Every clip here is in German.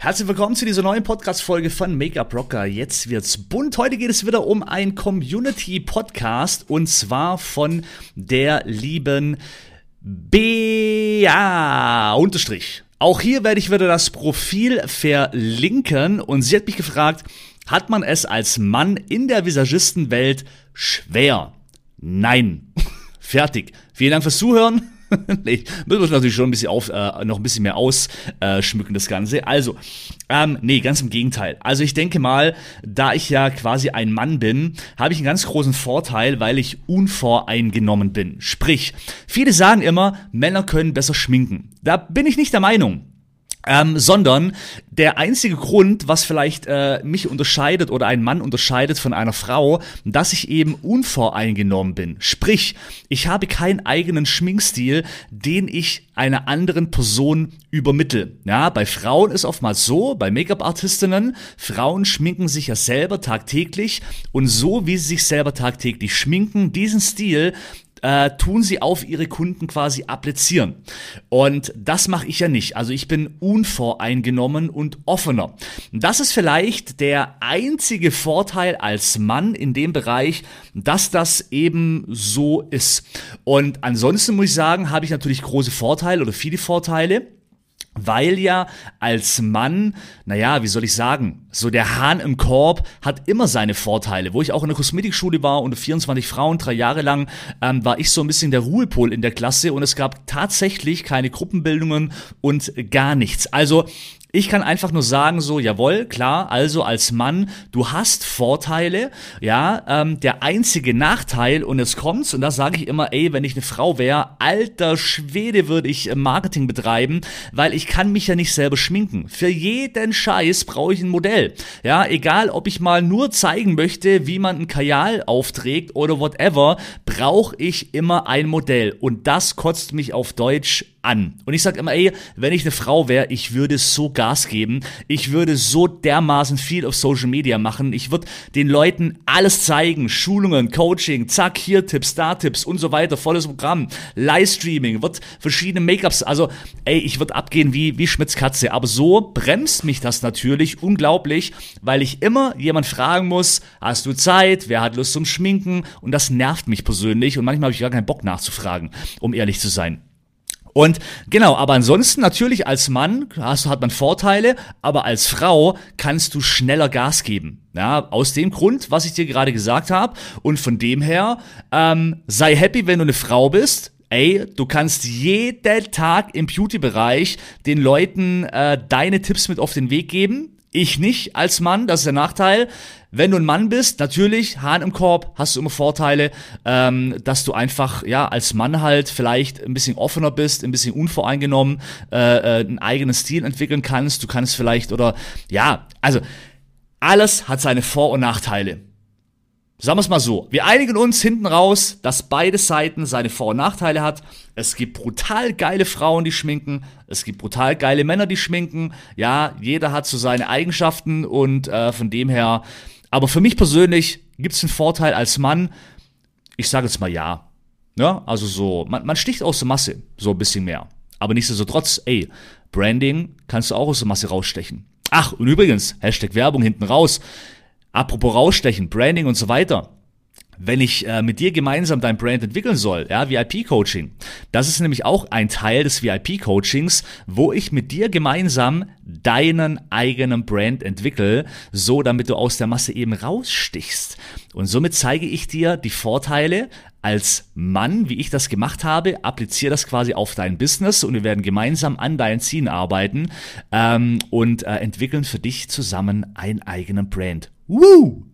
Herzlich willkommen zu dieser neuen Podcast-Folge von Make-up Rocker. Jetzt wird's bunt. Heute geht es wieder um ein Community-Podcast und zwar von der lieben Bea Unterstrich. Auch hier werde ich wieder das Profil verlinken und sie hat mich gefragt, hat man es als Mann in der Visagistenwelt schwer? Nein. Fertig. Vielen Dank fürs Zuhören. nee, müssen wir natürlich schon ein bisschen auf, äh, noch ein bisschen mehr ausschmücken, das Ganze. Also, ähm, nee, ganz im Gegenteil. Also ich denke mal, da ich ja quasi ein Mann bin, habe ich einen ganz großen Vorteil, weil ich unvoreingenommen bin. Sprich, viele sagen immer, Männer können besser schminken. Da bin ich nicht der Meinung. Ähm, sondern der einzige Grund, was vielleicht äh, mich unterscheidet oder einen Mann unterscheidet von einer Frau, dass ich eben unvoreingenommen bin. Sprich, ich habe keinen eigenen Schminkstil, den ich einer anderen Person übermittel. Ja, bei Frauen ist oftmals so, bei Make-up-Artistinnen, Frauen schminken sich ja selber tagtäglich und so wie sie sich selber tagtäglich schminken, diesen Stil äh, tun sie auf ihre Kunden quasi applizieren. Und das mache ich ja nicht. Also ich bin unvoreingenommen und offener. Das ist vielleicht der einzige Vorteil als Mann in dem Bereich, dass das eben so ist. Und ansonsten muss ich sagen, habe ich natürlich große Vorteile oder viele Vorteile weil ja als Mann, naja, wie soll ich sagen, so der Hahn im Korb hat immer seine Vorteile. Wo ich auch in der Kosmetikschule war und 24 Frauen, drei Jahre lang, ähm, war ich so ein bisschen der Ruhepol in der Klasse und es gab tatsächlich keine Gruppenbildungen und gar nichts. Also ich kann einfach nur sagen, so, jawohl, klar, also als Mann, du hast Vorteile, ja, ähm, der einzige Nachteil, und es kommt's, und da sage ich immer, ey, wenn ich eine Frau wäre, alter Schwede würde ich äh, Marketing betreiben, weil ich kann mich ja nicht selber schminken. Für jeden Scheiß brauche ich ein Modell. Ja, egal, ob ich mal nur zeigen möchte, wie man ein Kajal aufträgt oder whatever, brauche ich immer ein Modell. Und das kotzt mich auf Deutsch an. Und ich sage immer, ey, wenn ich eine Frau wäre, ich würde so Gas geben. Ich würde so dermaßen viel auf Social Media machen. Ich würde den Leuten alles zeigen. Schulungen, Coaching, zack, hier Tipps, da Tipps und so weiter. Volles Programm. Livestreaming, wird verschiedene Make-ups. Also, ey, ich würde abgehen wie, wie Schmitz Katze. Aber so bremst mich das natürlich unglaublich, weil ich immer jemand fragen muss, hast du Zeit? Wer hat Lust zum Schminken? Und das nervt mich persönlich. Und manchmal habe ich gar keinen Bock nachzufragen, um ehrlich zu sein. Und genau, aber ansonsten natürlich als Mann hast, hat man Vorteile, aber als Frau kannst du schneller Gas geben. Ja, aus dem Grund, was ich dir gerade gesagt habe. Und von dem her, ähm, sei happy, wenn du eine Frau bist. Ey, du kannst jeden Tag im Beauty-Bereich den Leuten äh, deine Tipps mit auf den Weg geben. Ich nicht als Mann, das ist der Nachteil. Wenn du ein Mann bist, natürlich, Hahn im Korb, hast du immer Vorteile, ähm, dass du einfach, ja, als Mann halt vielleicht ein bisschen offener bist, ein bisschen unvoreingenommen, äh, äh, einen eigenen Stil entwickeln kannst. Du kannst vielleicht, oder, ja, also, alles hat seine Vor- und Nachteile. Sagen wir es mal so, wir einigen uns hinten raus, dass beide Seiten seine Vor- und Nachteile hat. Es gibt brutal geile Frauen, die schminken. Es gibt brutal geile Männer, die schminken. Ja, jeder hat so seine Eigenschaften und äh, von dem her. Aber für mich persönlich gibt es einen Vorteil als Mann. Ich sage jetzt mal ja. Ja, also so, man, man sticht aus der Masse so ein bisschen mehr. Aber nichtsdestotrotz, ey, Branding kannst du auch aus der Masse rausstechen. Ach, und übrigens, Hashtag Werbung hinten raus. Apropos rausstechen, Branding und so weiter. Wenn ich äh, mit dir gemeinsam dein Brand entwickeln soll, ja, VIP-Coaching, das ist nämlich auch ein Teil des VIP-Coachings, wo ich mit dir gemeinsam deinen eigenen Brand entwickle, so damit du aus der Masse eben rausstichst. Und somit zeige ich dir die Vorteile als Mann, wie ich das gemacht habe, appliziere das quasi auf dein Business und wir werden gemeinsam an deinen Zielen arbeiten ähm, und äh, entwickeln für dich zusammen einen eigenen Brand. Woo!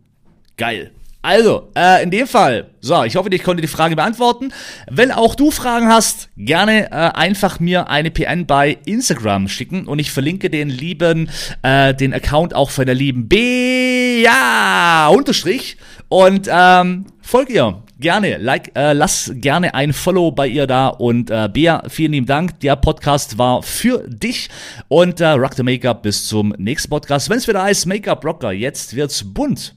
Geil. Also, äh, in dem Fall, so, ich hoffe, ich konnte die Frage beantworten. Wenn auch du Fragen hast, gerne äh, einfach mir eine PN bei Instagram schicken und ich verlinke den lieben, äh, den Account auch von der lieben B, ja, Unterstrich und ähm, folge ihr gerne, like, äh, lass gerne ein Follow bei ihr da und äh, Bea, vielen lieben Dank. Der Podcast war für dich und äh, Rock the Make-up bis zum nächsten Podcast. Wenn es wieder heißt Make-up Rocker, jetzt wird's bunt.